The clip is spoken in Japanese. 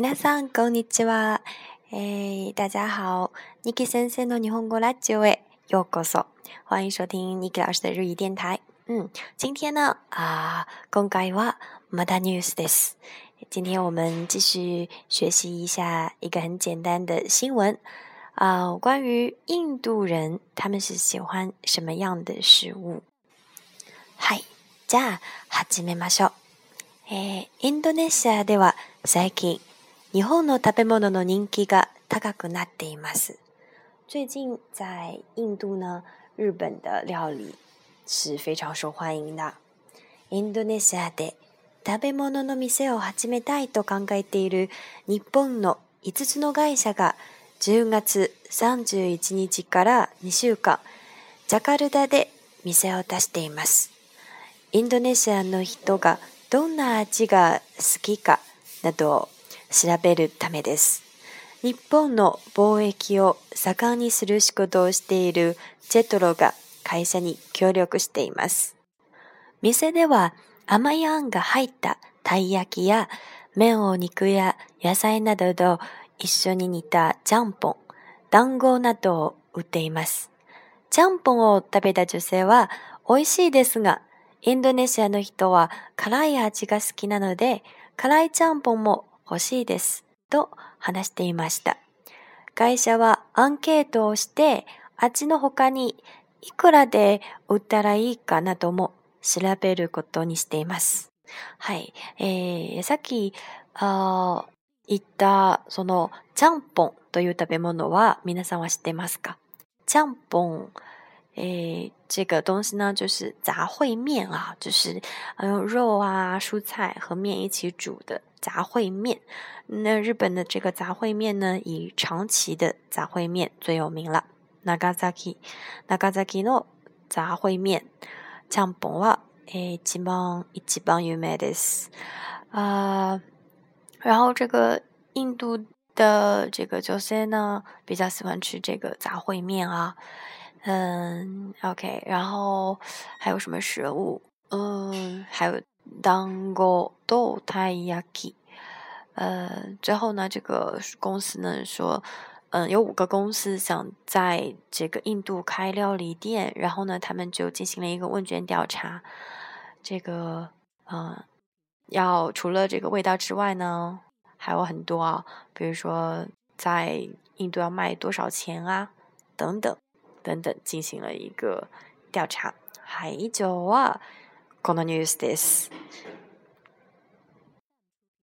皆さん、こんにちは。えー、大家好，ニキ先生の日本語ラジオへようこそ。欢迎收听ニキ老师的日语电台。嗯，今天呢，啊，今回はまだニュースです。今天我们继续学习一下一个很简单的新闻啊，关于印度人他们是喜欢什么样的食物。はい、じゃあ始めましょう。えー、インドネシアでは最近日本の食べ物の人気が高くなっています。最近在印度呢，日本的料理是非常受欢迎的。インドネシアで食べ物の店を始めたいと考えている日本の5つの会社が10月31日から2週間、ジャカルタで店を出しています。インドネシアの人がどんな味が好きかなどを調べるためです。日本の貿易を盛んにする仕事をしているジェトロが会社に協力しています。店では甘いあんが入ったたい焼きや麺を肉や野菜などと一緒に煮たちゃんぽん、団子などを売っています。ちゃんぽんを食べた女性は美味しいですが、インドネシアの人は辛い味が好きなので、辛いちゃんぽんも欲しいです。と話していました。会社はアンケートをして、味の他にいくらで売ったらいいかなども調べることにしています。はい。えー、さっき、あ言った、その、ちゃんぽんという食べ物は皆さんは知ってますか？ちゃんぽん。诶，这个东西呢，就是杂烩面啊，就是用肉啊、蔬菜和面一起煮的杂烩面。那日本的这个杂烩面呢，以长崎的杂烩面最有名了。Nagasaki Nagasaki の杂烩面、ちゃんぽんは诶一番一番有名です。啊，然后这个印度 的这个女性呢，比较喜欢吃这个杂烩面啊。嗯，OK，然后还有什么食物？嗯，还有当过豆太 yaki。呃，最后呢，这个公司呢说，嗯，有五个公司想在这个印度开料理店，然后呢，他们就进行了一个问卷调查。这个，嗯，要除了这个味道之外呢，还有很多啊，比如说在印度要卖多少钱啊，等等。等等进行了一个调查。はい、以上はこのニュースです。